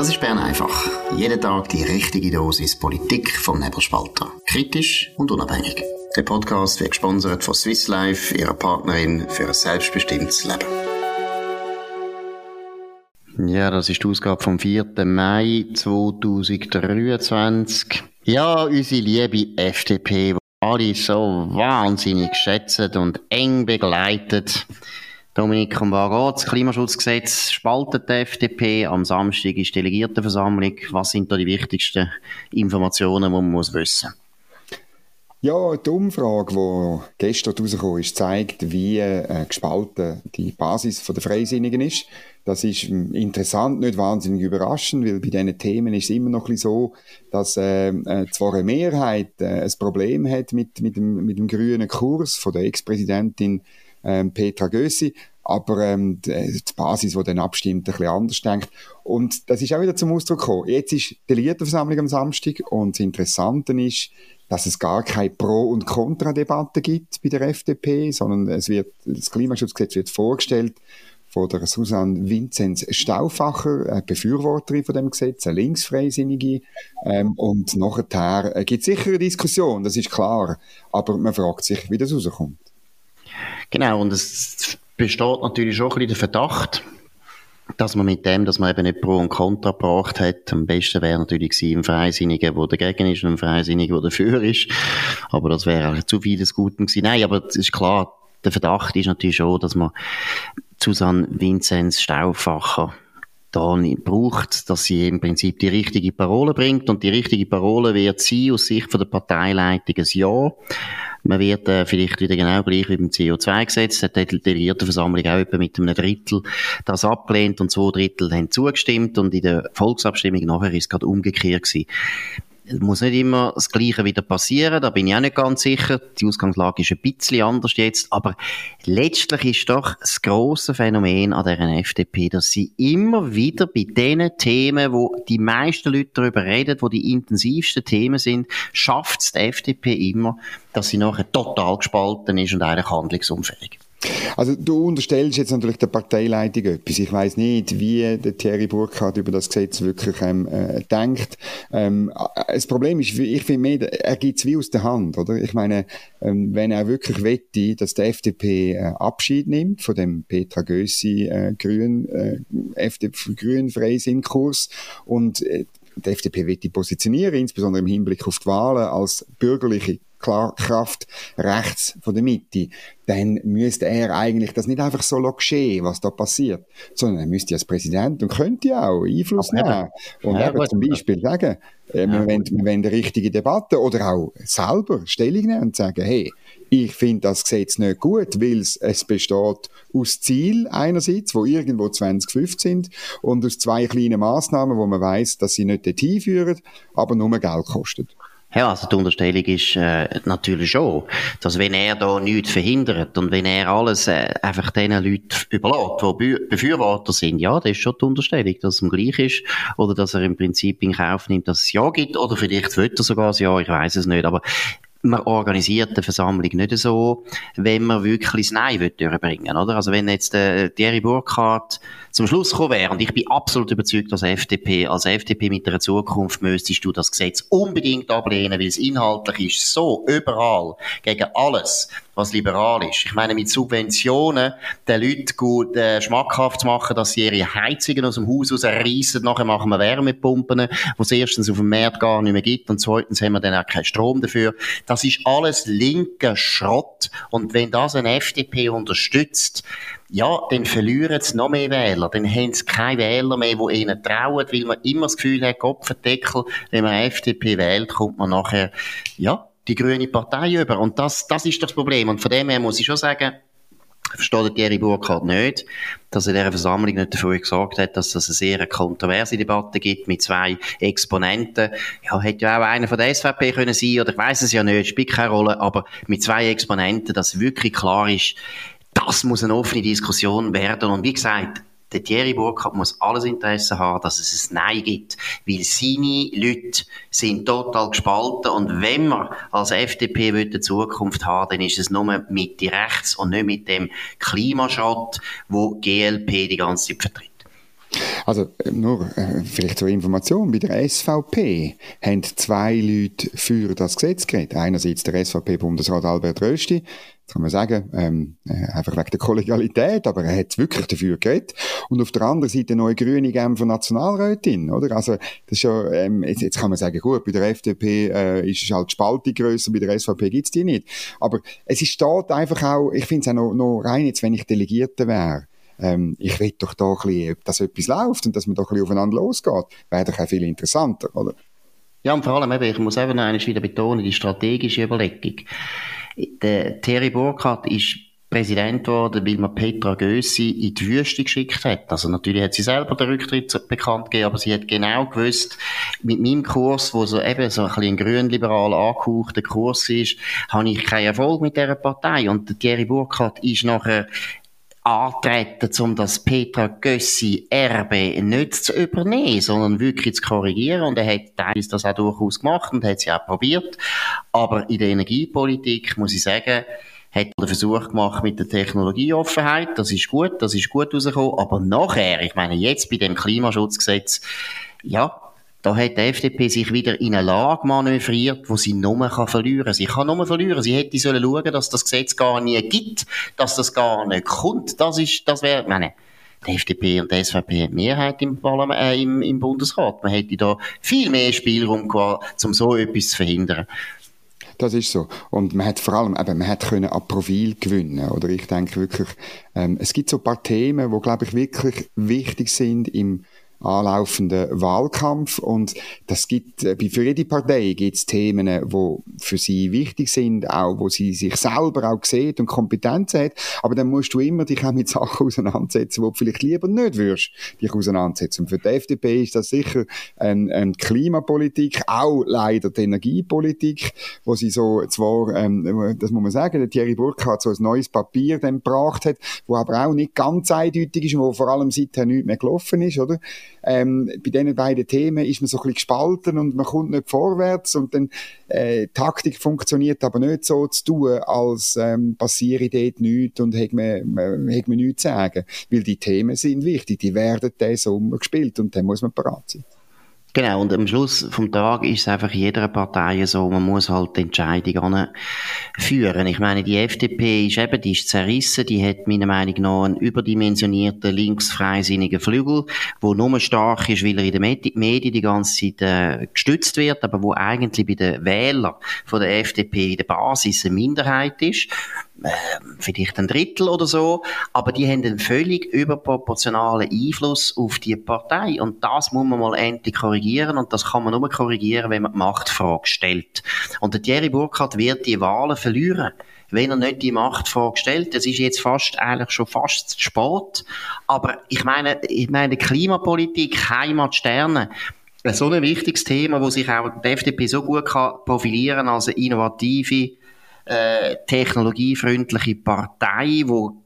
Das ist Bern einfach. Jeden Tag die richtige Dosis Politik vom Nebelspalter. Kritisch und unabhängig. Der Podcast wird gesponsert von Swiss Life, ihrer Partnerin für ein selbstbestimmtes Leben. Ja, das ist die Ausgabe vom 4. Mai 2023. Ja, unsere liebe FDP, die alle so wahnsinnig geschätzt und eng begleitet. Dominik, um was Das Klimaschutzgesetz spaltet die FDP. Am Samstag ist Delegiertenversammlung. Was sind da die wichtigsten Informationen, die man muss wissen ja, die Umfrage, die gestern rausgekommen ist, zeigt, wie äh, gespalten die Basis der Freisinnigen ist. Das ist hm, interessant, nicht wahnsinnig überraschend, weil bei diesen Themen ist es immer noch so, dass äh, äh, zwar eine Mehrheit äh, ein Problem hat mit, mit, dem, mit dem grünen Kurs von der Ex-Präsidentin ähm, Petra Gössi, aber ähm, die, Basis, die dann abstimmt, ein bisschen anders denkt. Und das ist auch wieder zum Ausdruck gekommen. Jetzt ist die Delegiertenversammlung am Samstag und das Interessante ist, dass es gar keine Pro- und Kontradebatte gibt bei der FDP, sondern es wird, das Klimaschutzgesetz wird vorgestellt von der Susanne Vinzenz Stauffacher, eine Befürworterin von dem Gesetz, eine Linksfreisinnige. Ähm, und nachher äh, gibt es sicher eine Diskussion, das ist klar. Aber man fragt sich, wie das rauskommt. Genau, und es besteht natürlich schon ein bisschen der Verdacht, dass man mit dem, dass man eben nicht Pro und Contra gebracht hat, am besten wäre natürlich gewesen, ein Freisinniger, der dagegen ist und ein Freisinniger, der dafür ist. Aber das wäre auch zu viel des Guten gewesen. Nein, aber es ist klar, der Verdacht ist natürlich schon, dass man Susanne Vinzenz Stauffacher da braucht, dass sie im Prinzip die richtige Parole bringt. Und die richtige Parole wird sie aus Sicht der Parteileitung ein Ja. Man wird äh, vielleicht wieder genau gleich wie beim CO2-Gesetz, hat die Delegiertenversammlung auch etwa mit einem Drittel das abgelehnt und zwei Drittel haben zugestimmt und in der Volksabstimmung nachher ist es gerade umgekehrt gewesen muss nicht immer das Gleiche wieder passieren, da bin ich auch nicht ganz sicher. Die Ausgangslage ist ein bisschen anders jetzt, aber letztlich ist doch das grosse Phänomen an der FDP, dass sie immer wieder bei den Themen, wo die meisten Leute darüber reden, wo die intensivsten Themen sind, schafft es die FDP immer, dass sie nachher total gespalten ist und eigentlich handlungsunfähig. Also du unterstellst jetzt natürlich der Parteileitung etwas. Ich weiß nicht, wie der Thierry Burkhardt über das Gesetz wirklich ähm, äh, denkt. Ähm, äh, das Problem ist, ich finde mehr, er gibt es wie aus der Hand, oder? Ich meine, ähm, wenn er wirklich wette, dass die FDP äh, Abschied nimmt von dem Petra Gössi äh, Grün, äh, FDP, Grün Freisinn-Kurs und äh, die FDP wird die positionieren, insbesondere im Hinblick auf die Wahlen als bürgerliche Kraft rechts von der Mitte, dann müsste er eigentlich das nicht einfach so geschehen, was da passiert, sondern er müsste als Präsident und könnte auch Einfluss Aber nehmen. Und ja, eben zum Beispiel sagen, äh, ja. wir, wollen, wir wollen eine richtige Debatte oder auch selber Stellung nehmen und sagen, hey, ich finde das Gesetz nicht gut, weil es, es besteht aus Ziel einerseits, wo irgendwo 2050 sind, und aus zwei kleinen Massnahmen, wo man weiß, dass sie nicht dorthin führen, aber nur Geld kosten. Ja, also die Unterstellung ist äh, natürlich schon, dass wenn er da nichts verhindert und wenn er alles äh, einfach den Leuten überlässt, die Befürworter sind, ja, das ist schon die Unterstellung, dass es ihm gleich ist oder dass er im Prinzip in Kauf nimmt, dass es Ja gibt oder vielleicht will er sogar ein Ja, ich weiß es nicht, aber man organisiert eine Versammlung nicht so, wenn man wirklich das Nein will durchbringen oder? Also wenn jetzt äh, Thierry Burkhardt zum Schluss gekommen wäre, und ich bin absolut überzeugt, dass FDP, als FDP mit der Zukunft müsstest du das Gesetz unbedingt ablehnen, weil es inhaltlich ist so überall gegen alles, was liberal ist. Ich meine, mit Subventionen den Leuten gut äh, schmackhaft zu machen, dass sie ihre Heizungen aus dem Haus rausreißen, nachher machen wir Wärmepumpen, wo es erstens auf dem Markt gar nicht mehr gibt und zweitens haben wir dann auch keinen Strom dafür. Das ist alles linker Schrott und wenn das eine FDP unterstützt, ja, dann verlieren sie noch mehr Wähler. Dann haben sie keine Wähler mehr, die ihnen trauen, weil man immer das Gefühl hat, Kopfendeckel, wenn man FDP wählt, kommt man nachher, ja, die grüne Partei über. Und das, das ist das Problem. Und von dem her muss ich schon sagen, versteht Thierry Burkhardt nicht, dass er in dieser Versammlung nicht dafür gesorgt hat, dass es eine sehr kontroverse Debatte gibt mit zwei Exponenten. Ja, hätte ja auch einer von der SVP können sein, oder ich weiß es ja nicht, spielt keine Rolle, aber mit zwei Exponenten, dass wirklich klar ist, das muss eine offene Diskussion werden. Und wie gesagt, der Thierry Burkhardt muss alles Interesse haben, dass es ein Nein gibt, weil seine Leute sind total gespalten und wenn man als FDP eine Zukunft haben dann ist es nur mit rechts und nicht mit dem Klimaschott, wo GLP die ganze Zeit vertritt. Also nur äh, vielleicht zur Information, bei der SVP haben zwei Leute für das Gesetz geredet. Einerseits der SVP-Bundesrat Albert Rösti, kann man sagen, ähm, äh, einfach wegen der Kollegialität, aber er hat wirklich dafür geredet. Und auf der anderen Seite neue grüne Genfer Nationalrätin, oder? Also, das ist ja, ähm, jetzt, jetzt kann man sagen, gut, bei der FDP äh, ist es halt die Spaltung grösser, bei der SVP gibt's die nicht. Aber es ist dort einfach auch, ich finde es auch noch, noch rein, jetzt, wenn ich Delegierte wäre, ähm, ich will doch da ein bisschen, dass etwas läuft und dass man doch ein bisschen aufeinander losgeht. Wäre doch auch viel interessanter, oder? Ja, und vor allem eben, ich muss eben noch einmal wieder betonen, die strategische Überlegung. Der Thierry Burkhardt ist Präsident geworden, weil man Petra Gössi in die Wüste geschickt hat. Also natürlich hat sie selber den Rücktritt bekannt gegeben, aber sie hat genau gewusst, mit meinem Kurs, wo so eben so ein bisschen grünliberal angehauchter Kurs ist, habe ich keinen Erfolg mit dieser Partei. Und Thierry Burkhardt ist nachher antreten, um das Petra Gössi Erbe nicht zu übernehmen, sondern wirklich zu korrigieren. Und er hat teilweise das auch durchaus gemacht und hat sie auch probiert. Aber in der Energiepolitik, muss ich sagen, hat er den Versuch gemacht mit der Technologieoffenheit. Das ist gut, das ist gut rausgekommen. Aber nachher, ich meine, jetzt bei dem Klimaschutzgesetz, ja, da hat die FDP sich wieder in eine Lage manövriert, wo sie nur kann verlieren kann. Sie kann nur verlieren. Sie hätte sollen schauen, dass das Gesetz gar nie gibt, dass das gar nicht kommt. Das ist, das wäre, meine, die FDP und die SVP haben Mehrheit im, äh, im, im Bundesrat. Man hätte da viel mehr Spielraum gehabt, um so etwas zu verhindern. Das ist so. Und man hat vor allem, eben, man hat können an Profil gewinnen. Oder ich denke wirklich, ähm, es gibt so ein paar Themen, wo, glaube ich, wirklich wichtig sind im anlaufenden Wahlkampf. Und das gibt, äh, für jede Partei gibt es Themen, wo für sie wichtig sind, auch wo sie sich selber auch sieht und Kompetenz hat. Aber dann musst du immer dich auch mit Sachen auseinandersetzen, wo du vielleicht lieber nicht würdest, dich auseinandersetzen. Und für die FDP ist das sicher eine, eine Klimapolitik, auch leider die Energiepolitik, wo sie so zwar, ähm, das muss man sagen, der Thierry Burkhardt so ein neues Papier dann gebracht hat, wo aber auch nicht ganz eindeutig ist und wo vor allem seither nichts mehr gelaufen ist, oder? Ähm, bei diesen beiden Themen ist man so ein bisschen gespalten und man kommt nicht vorwärts und dann äh, Taktik funktioniert aber nicht so zu tun, als ähm, passiere dort nichts und hat man, man nichts zu sagen. Weil die Themen sind wichtig, die werden diesen Sommer gespielt und dann muss man bereit sein. Genau, und am Schluss vom Tag ist es einfach jeder Partei so, man muss halt die Entscheidung führen. Ich meine, die FDP ist eben, die ist zerrissen, die hat meiner Meinung nach einen überdimensionierten linksfreisinnigen Flügel, wo nur stark ist, weil er in den Medien die ganze Zeit äh, gestützt wird, aber wo eigentlich bei den Wählern von der FDP in der Basis eine Minderheit ist vielleicht ein Drittel oder so, aber die haben einen völlig überproportionalen Einfluss auf die Partei und das muss man mal endlich korrigieren und das kann man nur korrigieren, wenn man die Machtfrage stellt. Und der Thierry Burkhardt wird die Wahlen verlieren wenn er nicht die Machtfrage stellt. Das ist jetzt fast, eigentlich schon fast zu spät. Aber ich meine, ich meine, Klimapolitik, Heimat, Sterne, so ein wichtiges Thema, wo sich auch die FDP so gut kann profilieren als eine innovative, äh, technologiefreundliche Partei, wo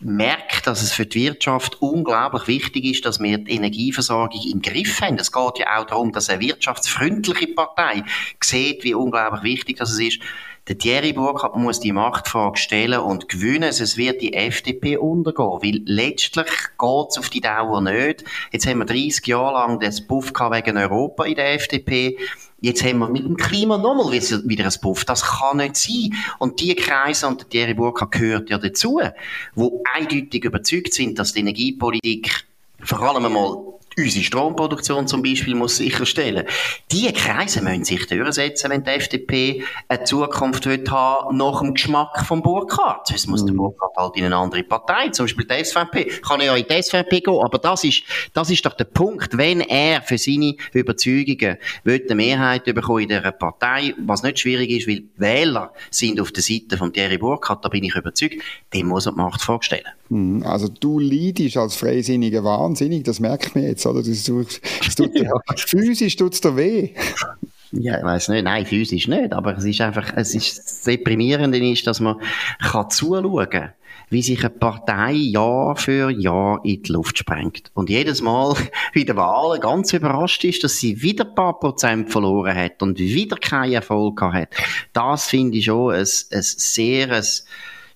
merkt, dass es für die Wirtschaft unglaublich wichtig ist, dass wir die Energieversorgung im Griff haben. Es geht ja auch darum, dass eine wirtschaftsfreundliche Partei sieht, wie unglaublich wichtig das ist. Der Thierry Burkhardt muss die Machtfrage stellen und gewinnen, sonst wird die FDP untergehen. Weil letztlich geht es auf die Dauer nicht. Jetzt haben wir 30 Jahre lang das Buff wegen Europa in der FDP. Jetzt haben wir mit dem Klima nochmal wieder ein Puff. Das kann nicht sein. Und die Kreise, und Thierry Burkhardt gehört ja dazu, wo eindeutig überzeugt sind, dass die Energiepolitik vor allem einmal unsere Stromproduktion zum Beispiel muss sicherstellen. Diese Kreise müssen sich durchsetzen, wenn die FDP eine Zukunft wird haben nach dem Geschmack vom Burkhardt. Sonst muss der mhm. Burkhardt halt in eine andere Partei, zum Beispiel die SVP. Kann er ja in die SVP gehen, aber das ist, das ist doch der Punkt, wenn er für seine Überzeugungen will eine Mehrheit bekommen in dieser Partei, was nicht schwierig ist, weil Wähler sind auf der Seite von Thierry Burkhardt, da bin ich überzeugt, dem muss er die Macht vorstellen. Mhm. Also du leidest als Freisinniger wahnsinnig, das merkt man jetzt oder? Das, das tut, ja. Physisch tut es dir weh. Ja, ich weiß nicht. Nein, physisch nicht. Aber es ist einfach, es ist, das Deprimierende ist, dass man kann zuschauen kann, wie sich eine Partei Jahr für Jahr in die Luft sprengt. Und jedes Mal bei den Wahlen ganz überrascht ist, dass sie wieder ein paar Prozent verloren hat und wieder keinen Erfolg hat. Das finde ich schon ein, ein sehr, ein,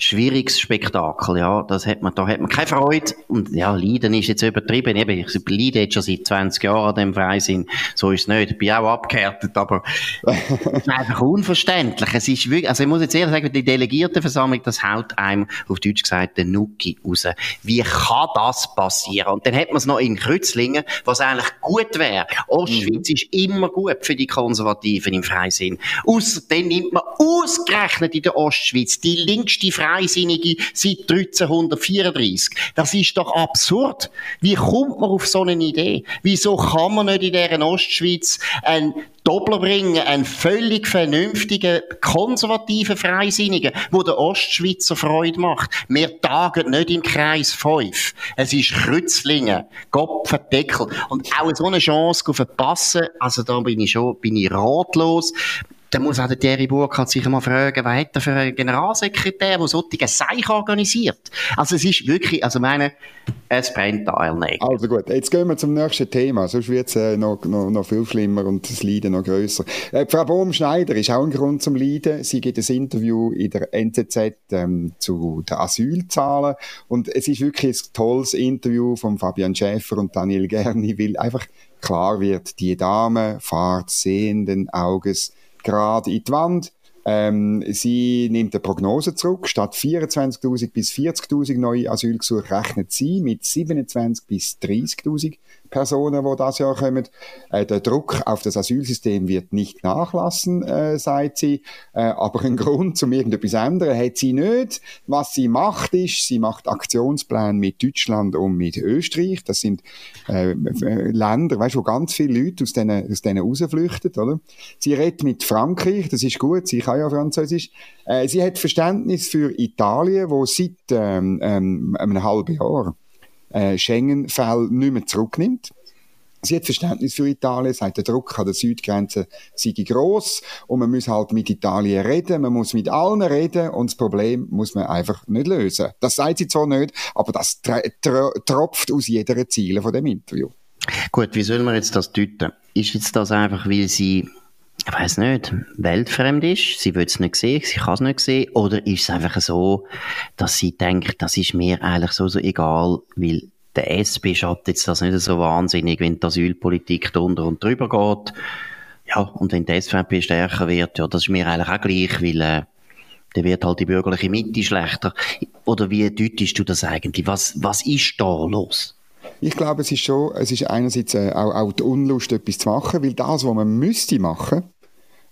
schwieriges Spektakel, ja. Das hat man, da hat man keine Freude. Und ja, Leiden ist jetzt übertrieben. Eben, ich leide jetzt schon seit 20 Jahren an dem Freisinn. So ist es nicht. Ich bin auch abgehärtet, aber es ist einfach unverständlich. Es ist wirklich, also ich muss jetzt ehrlich sagen, die Delegiertenversammlung, das haut einem, auf Deutsch gesagt, den Nuki raus. Wie kann das passieren? Und dann hat man es noch in Kreuzlingen, was eigentlich gut wäre. Ostschweiz mhm. ist immer gut für die Konservativen im Freisinn. Außerdem nimmt man ausgerechnet in der Ostschweiz die linkste Freisinnige seit 1334. Das ist doch absurd. Wie kommt man auf so eine Idee? Wieso kann man nicht in dieser Ostschweiz ein Doppler bringen, einen völlig vernünftigen, konservativen Freisinnigen, wo der Ostschweizer Freude macht. Wir tagen nicht im Kreis 5. Es ist Krützlingen, Gopfendeckel. Und auch so eine Chance verpassen, also da bin ich schon, bin ich ratlos dann muss auch der Thierry Burkhardt sich mal fragen, was hat er für einen Generalsekretär, der solche Seich organisiert? Also es ist wirklich, also meine, es brennt Eilnägel. Also gut, jetzt gehen wir zum nächsten Thema, sonst wird es äh, noch, noch, noch viel schlimmer und das Leiden noch grösser. Äh, Frau Bohm-Schneider ist auch ein Grund zum Leiden. Sie gibt ein Interview in der NZZ ähm, zu den Asylzahlen und es ist wirklich ein tolles Interview von Fabian Schäfer und Daniel Gerni, weil einfach klar wird, die Dame fahrt sehenden Auges gerade in die Wand. Ähm, sie nimmt eine Prognose zurück. Statt 24.000 bis 40.000 neue Asylgesuche rechnet sie mit 27.000 bis 30.000 Personen, die das Jahr kommen. Äh, der Druck auf das Asylsystem wird nicht nachlassen, äh, sagt sie. Äh, aber einen Grund, zum irgendetwas ändern, hat sie nicht. Was sie macht, ist, sie macht Aktionspläne mit Deutschland und mit Österreich. Das sind äh, Länder, weißt, wo ganz viele Leute aus denen, aus denen rausflüchten, oder? Sie redet mit Frankreich, das ist gut, sie kann ja Französisch. Äh, sie hat Verständnis für Italien, wo seit ähm, ähm, einem halben Jahr äh, Schengen-Fälle nicht mehr zurücknimmt. Sie hat Verständnis für Italien, sagt, der Druck an der Südgrenze sei gross und man muss halt mit Italien reden, man muss mit allen reden und das Problem muss man einfach nicht lösen. Das sagt sie zwar nicht, aber das tropft aus jeder Ziele von dem Interview. Gut, wie soll man jetzt das deuten? Ist jetzt das einfach, weil sie ich weiß nicht, weltfremd ist, sie will es nicht sehen, sie kann es nicht sehen, oder ist es einfach so, dass sie denkt, das ist mir eigentlich so, so egal, weil der SP schadet jetzt das nicht so wahnsinnig, wenn die Asylpolitik drunter und drüber geht. Ja, und wenn die SVP stärker wird, ja, das ist mir eigentlich auch gleich, weil äh, dann wird halt die bürgerliche Mitte schlechter. Oder wie deutest du das eigentlich? Was, was ist da los? Ich glaube, es ist schon, es ist einerseits äh, auch, auch die Unlust, etwas zu machen, weil das, was man müsste machen,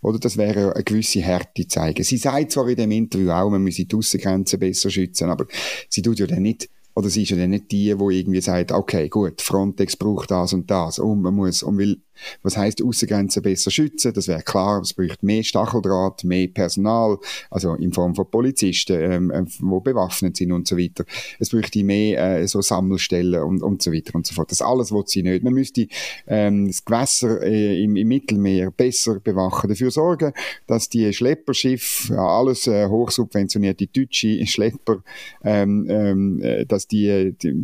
oder das wäre eine gewisse Härte zeigen. Sie sagt zwar in dem Interview auch, man müsse die Aussengrenzen besser schützen, aber sie tut ja dann nicht oder sie ist ja dann nicht die, die irgendwie sagt, okay, gut, Frontex braucht das und das und man muss, und will was heißt Außengrenzen besser schützen? Das wäre klar, es braucht mehr Stacheldraht, mehr Personal, also in Form von Polizisten, ähm, äh, wo bewaffnet sind und so weiter. Es bräuchte mehr äh, so Sammelstellen und, und so weiter und so fort. Das alles will sie nicht. Man müsste ähm, das Gewässer äh, im, im Mittelmeer besser bewachen, dafür sorgen, dass die Schlepperschiffe, ja, alles äh, hochsubventionierte deutsche Schlepper, ähm, ähm, äh, dass die, die,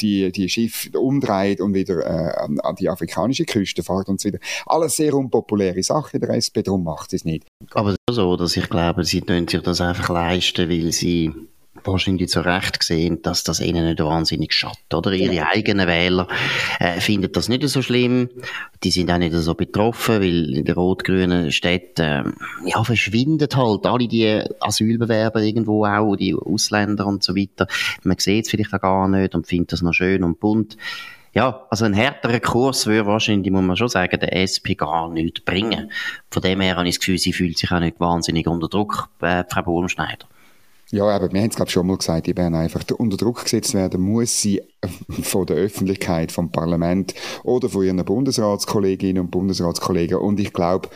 die, die Schiffe umdreht und wieder äh, an, an die afrikanische Küste fahren Start und so weiter. Alles sehr unpopuläre Sachen der SP, darum macht es nicht. Aber so, dass ich glaube, sie können sich das einfach leisten, weil sie wahrscheinlich zu Recht gesehen, dass das ihnen nicht wahnsinnig schadet, oder? Ihre ja. eigenen Wähler äh, finden das nicht so schlimm. Die sind auch nicht so betroffen, weil in den rot-grünen Städten, äh, ja, verschwindet halt alle die Asylbewerber irgendwo auch, die Ausländer und so weiter. Man sieht es vielleicht auch gar nicht und findet das noch schön und bunt ja, also ein härterer Kurs würde wahrscheinlich, muss man schon sagen, der SP gar nichts bringen. Von dem her habe ich das Gefühl, sie fühlt sich auch nicht wahnsinnig unter Druck, äh, Frau Bohlenschneider. Ja, aber wir haben es glaube schon mal gesagt, die werden einfach unter Druck gesetzt werden, muss sie von der Öffentlichkeit, vom Parlament oder von ihren Bundesratskolleginnen und Bundesratskollegen. Und ich glaube,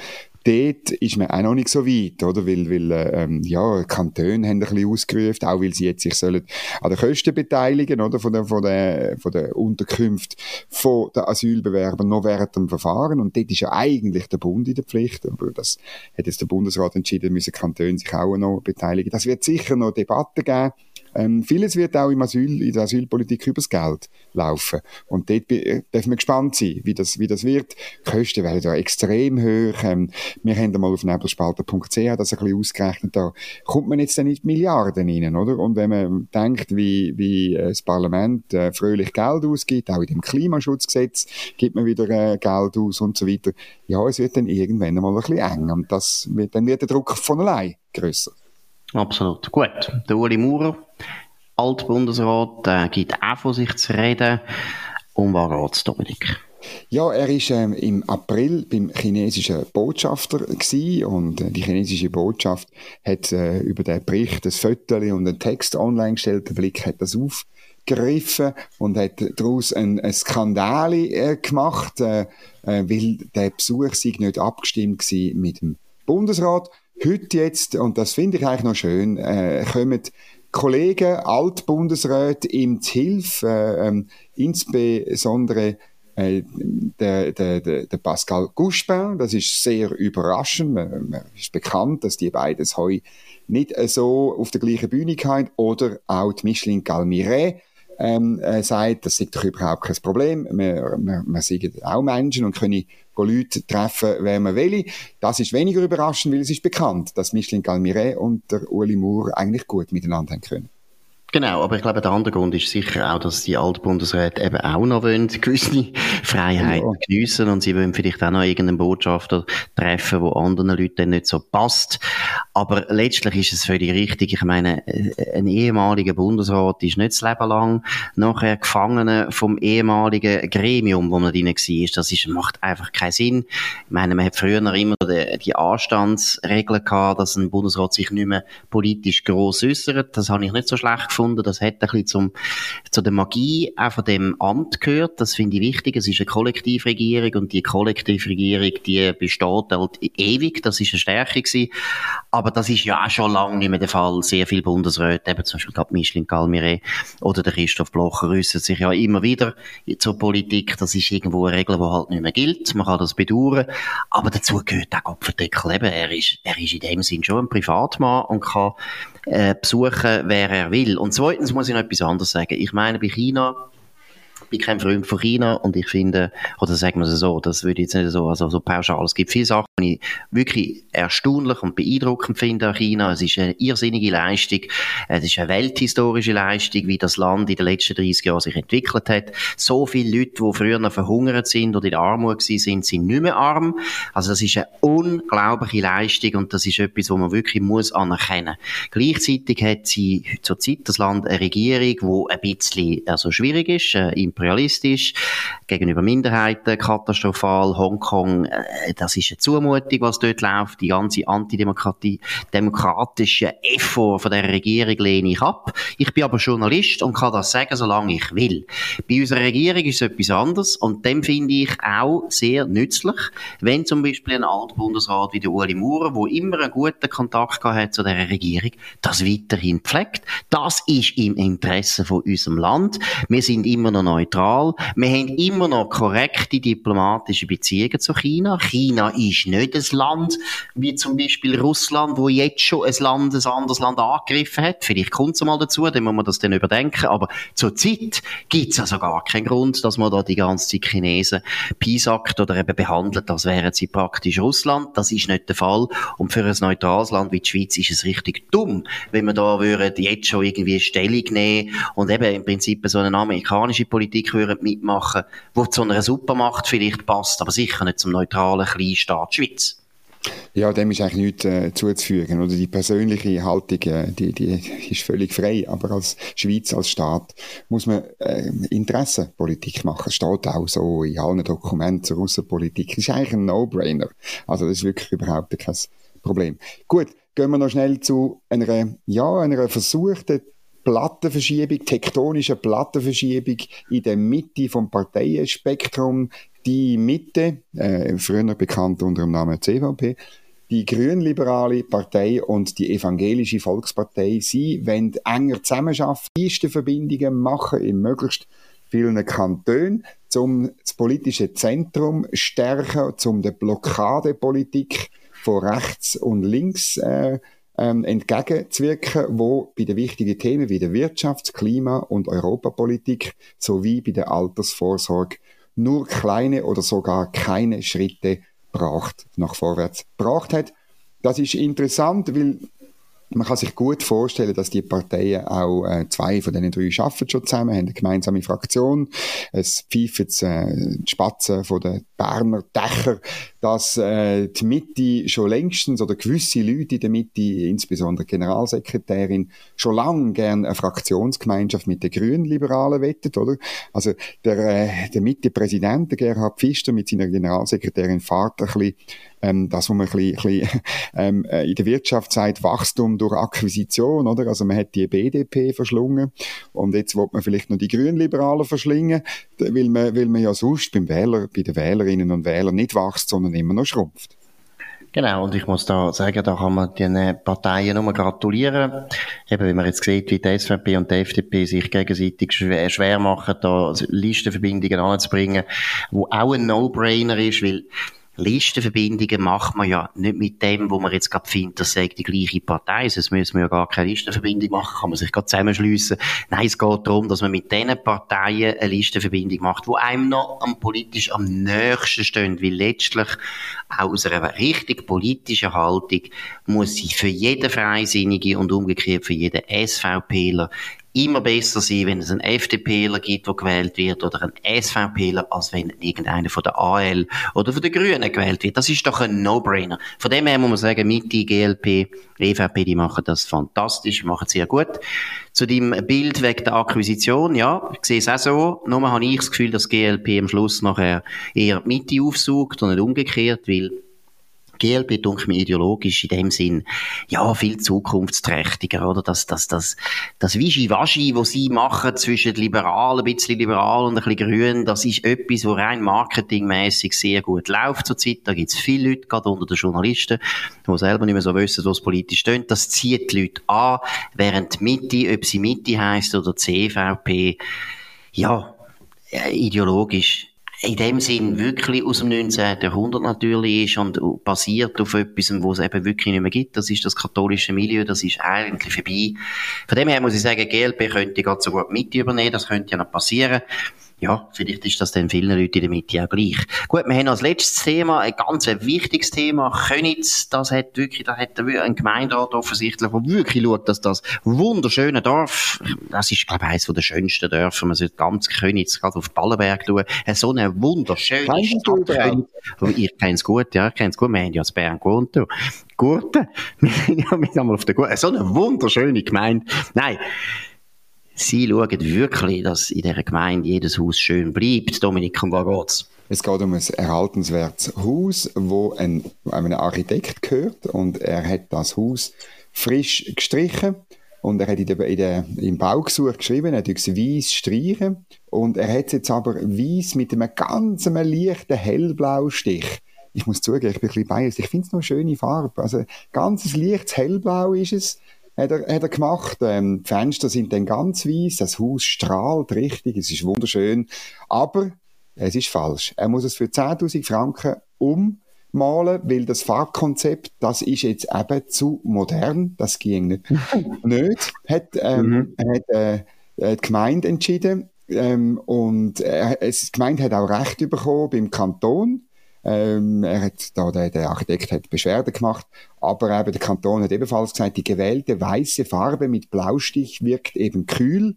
dort ist man auch noch nicht so weit, oder? Weil, weil ähm, ja, Kantone haben ein bisschen ausgerufen, auch weil sie jetzt sich sollen an den Kosten beteiligen, oder? Von der, von der, von der Unterkunft von den Asylbewerbern noch während dem Verfahren. Und dort ist ja eigentlich der Bund in der Pflicht. Aber das hat jetzt der Bundesrat entschieden, müssen Kantone sich auch noch beteiligen. Das wird sicher noch Debatten geben. Ähm, vieles wird auch im Asyl, in der Asylpolitik übers Geld laufen. Und dort dürfen wir gespannt sein, wie das, wie das wird. Die Kosten werden da extrem hoch. Ähm, wir haben mal auf nebelspalter.ch das ein bisschen ausgerechnet. Da kommt man jetzt dann die Milliarden rein, oder? Und wenn man denkt, wie, wie äh, das Parlament äh, fröhlich Geld ausgibt, auch in dem Klimaschutzgesetz gibt man wieder äh, Geld aus und so weiter. Ja, es wird dann irgendwann mal ein bisschen eng. Und das wird, dann wird der Druck von allein grösser. Absolut. Gut. Der Uli Maurer, Altbundesrat, äh, gibt auch von sich zu reden. Um was geht's, Dominik? Ja, er war ähm, im April beim chinesischen Botschafter und äh, die chinesische Botschaft hat äh, über den Bericht ein Foto und einen Text online gestellt. Der Blick hat das aufgegriffen und hat daraus einen, einen Skandal äh, gemacht, äh, äh, weil der Besuch sich nicht abgestimmt war mit dem Bundesrat. Heute jetzt, und das finde ich eigentlich noch schön, äh, kommen Kollegen, Altbundesräte ihm zu Hilfe, äh, ähm, insbesondere äh, der, der, der, Pascal Couchepin, das ist sehr überraschend. Man ist bekannt, dass die beiden heu nicht so auf der gleichen Bühne haben. Oder auch die Micheline Galmiret ähm, äh, sagt, das ist doch überhaupt kein Problem. Wir, wir, wir sind auch Menschen und können Leute treffen, wer man will. Das ist weniger überraschend, weil es ist bekannt, dass Micheline Galmiret und der Uli Moore eigentlich gut miteinander haben können. Genau, aber ich glaube, der andere Grund ist sicher auch, dass die Altbundesräte eben auch noch wollen, gewisse Freiheiten ja. geniessen und sie wollen vielleicht auch noch irgendeinen Botschafter treffen, wo anderen Leuten nicht so passt. Aber letztlich ist es völlig richtig. Ich meine, äh, ein ehemaliger Bundesrat ist nicht das Leben lang nachher Gefangener vom ehemaligen Gremium, wo man drin war. Das ist, macht einfach keinen Sinn. Ich meine, man hat früher noch immer die, die Anstandsregeln gehabt, dass ein Bundesrat sich nicht mehr politisch gross äußert. Das habe ich nicht so schlecht gefunden gefunden. Das hat ein bisschen zum, zu der Magie auch von dem Amt gehört. Das finde ich wichtig. Es ist eine Kollektivregierung und die Kollektivregierung, die besteht halt ewig. Das ist eine Stärke gewesen. Aber das ist ja auch schon lange nicht mehr der Fall. Sehr viele Bundesräte, eben zum Beispiel Micheline Galmire oder der Christoph Blocher äußern sich ja immer wieder zur Politik. Das ist irgendwo eine Regel, die halt nicht mehr gilt. Man kann das bedauern. Aber dazu gehört auch Kopfendeckel. Er ist, er ist in dem Sinn schon ein Privatmann und kann äh, besuchen, wer er will. Und zweitens muss ich noch etwas anderes sagen. Ich meine, bei China bin kein Freund von China und ich finde, oder sagen wir es so, das würde jetzt nicht so, also so pauschal. Es gibt viele Sachen, die ich wirklich erstaunlich und beeindruckend finde an China. Es ist eine irrsinnige Leistung. Es ist eine welthistorische Leistung, wie das Land in den letzten 30 Jahren sich entwickelt hat. So viele Leute, die früher noch verhungert sind oder in Armut sind, sind nicht mehr arm. Also das ist eine unglaubliche Leistung und das ist etwas, was man wirklich muss anerkennen. Gleichzeitig hat sie zurzeit das Land eine Regierung, die ein bisschen also schwierig ist, äh, imperialistisch, gegenüber Minderheiten katastrophal. Hongkong, äh, das ist eine Zumutung, was dort läuft. Die ganze Antidemokratie, demokratische Effort von der Regierung lehne ich ab. Ich bin aber Journalist und kann das sagen, solange ich will. Bei unserer Regierung ist es etwas anderes und dem finde ich auch sehr nützlich, wenn zum Beispiel ein Altbundesrat wie der Uli Maurer, der immer einen guten Kontakt hat zu der Regierung, das weiterhin pflegt. Das ist im Interesse von unserem Land. Wir sind immer noch neutral. Wir haben immer noch korrekte diplomatische Beziehungen zu China. China ist nicht ein Land wie zum Beispiel Russland, wo jetzt schon ein Land, ein anderes Land angegriffen hat. Vielleicht kommt es mal dazu, dann muss man das dann überdenken. Aber zurzeit gibt es also gar keinen Grund, dass man da die ganze Zeit Chinesen piesackt oder eben behandelt, als wären sie praktisch Russland. Das ist nicht der Fall. Und für ein neutrales Land wie die Schweiz ist es richtig dumm, wenn man da jetzt schon irgendwie Stellung nehmen und eben im Prinzip so eine amerikanische Politik würden mitmachen, wo zu einer Supermacht vielleicht passt, aber sicher nicht zum neutralen Kleinstaat Schweiz. Ja, dem ist eigentlich nichts äh, zuzufügen. Oder die persönliche Haltung, äh, die, die ist völlig frei. Aber als Schweiz, als Staat, muss man äh, Interessenpolitik machen. Das steht auch so in allen Dokumenten zur Russenpolitik. Das ist eigentlich ein No-Brainer. Also das ist wirklich überhaupt kein Problem. Gut, gehen wir noch schnell zu einer, ja, einer versuchten Plattenverschiebung, tektonische Plattenverschiebung in der Mitte vom Parteienspektrum. Die Mitte, äh, früher bekannt unter dem Namen CVP, die grünliberale Partei und die evangelische Volkspartei, sie wollen enger zusammenarbeiten, Verbindungen machen in möglichst vielen Kantonen, um das politische Zentrum stärken, um die Blockadepolitik von rechts und links äh, ähm, entgegenzuwirken, wo bei den wichtigen Themen wie der Wirtschafts-, Klima- und Europapolitik sowie bei der Altersvorsorge nur kleine oder sogar keine Schritte braucht, nach vorwärts gebracht hat. Das ist interessant, weil man kann sich gut vorstellen, dass die Parteien auch äh, zwei von diesen drei arbeiten schon zusammen, haben eine gemeinsame Fraktion. Es pfeifen äh, die Spatzen von den Berner Dächer, dass äh, die Mitte schon längstens oder gewisse Leute in der Mitte, insbesondere Generalsekretärin, schon lange gerne eine Fraktionsgemeinschaft mit den Grünen-Liberalen wettet, oder? Also der, äh, der Mitte-Präsident, Gerhard Pfister mit seiner Generalsekretärin fahrt ein bisschen ähm, das, was man ein bisschen, ein bisschen ähm, äh, in der Wirtschaft sagt, Wachstum durch Akquisition, oder? Also man hat die BDP verschlungen und jetzt wird man vielleicht noch die Grünliberalen verschlingen, weil man, weil man ja sonst beim Wähler, bei den Wählerinnen und Wählern nicht wächst, sondern immer noch schrumpft. Genau, und ich muss da sagen, da kann man den Parteien nur gratulieren. Eben, wenn man jetzt sieht, wie die SVP und die FDP sich gegenseitig schwer, schwer machen, da Listenverbindungen anzubringen, wo auch ein No-Brainer ist, weil Listenverbindungen macht man ja nicht mit dem, wo man jetzt gerade findet, das sei die gleiche Partei. Sonst müssen wir ja gar keine Listenverbindung machen, kann man sich gerade zusammenschliessen. Nein, es geht darum, dass man mit den Parteien eine Listenverbindung macht, wo einem noch am politisch am nächsten stehen, weil letztlich aus einer richtig politischen Haltung muss sie für jeden Freisinnige und umgekehrt für jeden SVPler immer besser sein, wenn es einen FDPler gibt, der gewählt wird, oder einen SVPler, als wenn irgendeiner von der AL oder von den Grünen gewählt wird. Das ist doch ein No-Brainer. Von dem her muss man sagen, Mitte, GLP, EVP, die machen das fantastisch, machen sehr gut. Zu dem Bild wegen der Akquisition, ja, ich sehe es auch so. Nur habe ich das Gefühl, dass GLP am Schluss nachher eher Mitte aufsucht und nicht umgekehrt, weil GLP denke mir ideologisch in dem Sinn, ja, viel zukunftsträchtiger, oder? Das, das, das, das Wischi-Waschi, was sie machen zwischen liberal, ein bisschen liberal und ein bisschen grün, das ist etwas, wo rein marketingmäßig sehr gut läuft zurzeit. Da gibt's viele Leute, gerade unter den Journalisten, die selber nicht mehr so wissen, was politisch steht. Das zieht die Leute an, während die Mitte, ob sie Mitte heisst oder CVP, ja, ideologisch in dem Sinn wirklich aus dem 19. Jahrhundert natürlich ist und basiert auf etwas, wo es eben wirklich nicht mehr gibt. Das ist das katholische Milieu, das ist eigentlich vorbei. Von dem her muss ich sagen, GLP könnte gerade so gut mit übernehmen, das könnte ja noch passieren ja, vielleicht ist das dann vielen Leuten in der Mitte auch gleich. Gut, wir haben als letztes Thema ein ganz wichtiges Thema. Könitz, das hat wirklich, da hat ein Gemeinderat offensichtlich, der wirklich schaut, dass das wunderschöne Dorf, das ist, glaube ich, eines der schönsten Dörfer, man sollte ganz Könitz, gerade auf Ballenberg schauen, so eine wunderschöne Kennst Stadt. Könitz. Ich kenne es gut, ja, ich kenne es gut, wir haben ja in Bern gewohnt. Gute. Wir sind ja mit einmal auf der Gute. So eine wunderschöne Gemeinde. Nein. Sie schauen wirklich, dass in dieser Gemeinde jedes Haus schön bleibt. Dominik, um was geht's? Es geht um ein erhaltenswertes Haus, wo ein, einem Architekt gehört und er hat das Haus frisch gestrichen und er hat in der, in der, im Baugesuch geschrieben, er hat weiss streichen und er hat es jetzt aber weiss mit einem ganz leichten hellblauen Stich. Ich muss zugeben, ich bin ein bisschen biased. Ich finde es noch eine schöne Farbe. Also, ganz leichtes hellblau ist es hat er, hat er gemacht. Ähm, die Fenster sind dann ganz weiß, das Haus strahlt richtig, es ist wunderschön. Aber es ist falsch. Er muss es für 10.000 Franken ummalen, weil das Farbkonzept, das ist jetzt eben zu modern. Das ging nicht. nicht hat, ähm, mhm. hat äh, die Gemeinde entschieden. Ähm, und äh, die Gemeinde hat auch Recht bekommen beim Kanton. Ähm, er hat da, der, der Architekt hat Beschwerde gemacht, aber eben der Kanton hat ebenfalls gesagt, die gewählte weiße Farbe mit Blaustich wirkt eben kühl,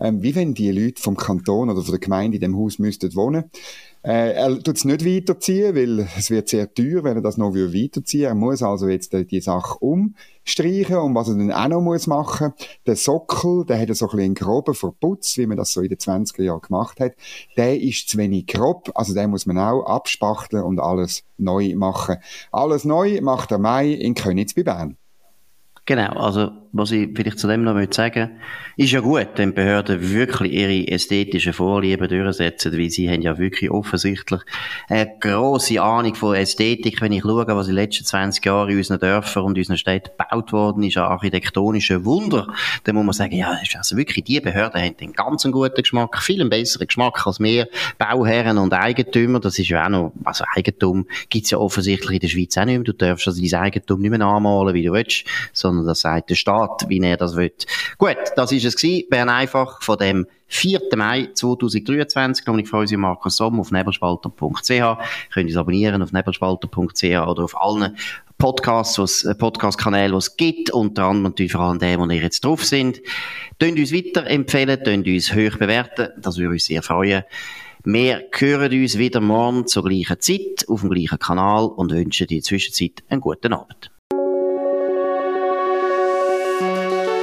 ähm, wie wenn die Leute vom Kanton oder von der Gemeinde in dem Haus müssten wohnen. Äh, er tut es nicht weiterziehen, weil es wird sehr teuer, wenn er das noch weiterziehen will. Er muss also jetzt die, Sache umstreichen. Und was er dann auch noch muss machen, der Sockel, der hat so ein einen groben Verputz, wie man das so in den 20er Jahren gemacht hat. Der ist zu wenig grob, also den muss man auch abspachteln und alles neu machen. Alles neu macht der Mai in Königs bei Bern. Genau, also was ich vielleicht zu dem noch sagen ist ja gut, wenn Behörden wirklich ihre ästhetischen Vorlieben durchsetzen, weil sie haben ja wirklich offensichtlich eine grosse Ahnung von Ästhetik. Wenn ich schaue, was in den letzten 20 Jahren in unseren Dörfern und unseren Städten gebaut worden ist, an architektonischen Wunder, dann muss man sagen, ja, also wirklich, die Behörden haben einen ganz guten Geschmack, viel besseren Geschmack als wir Bauherren und Eigentümer. Das ist ja auch noch, also Eigentum gibt's ja offensichtlich in der Schweiz auch nicht mehr. Du darfst also dein Eigentum nicht mehr anmalen, wie du willst, sondern das sagt der Staat, wie er das will. Gut, das ist es gewesen. Bern einfach von dem 4. Mai 2023. Ich freue mich Markus Somm auf nebelspalter.ch. Könnt ihr abonnieren auf nebelspalter.ch oder auf allen Podcasts, äh, Podcast-Kanäle, die es gibt, unter anderem natürlich vor allem dem, wo ihr jetzt drauf sind. Tönt uns weiterempfehlen, tönt uns hoch bewerten, das würde uns sehr freuen. Wir hören uns wieder morgen zur gleichen Zeit auf dem gleichen Kanal und wünschen dir in der Zwischenzeit einen guten Abend.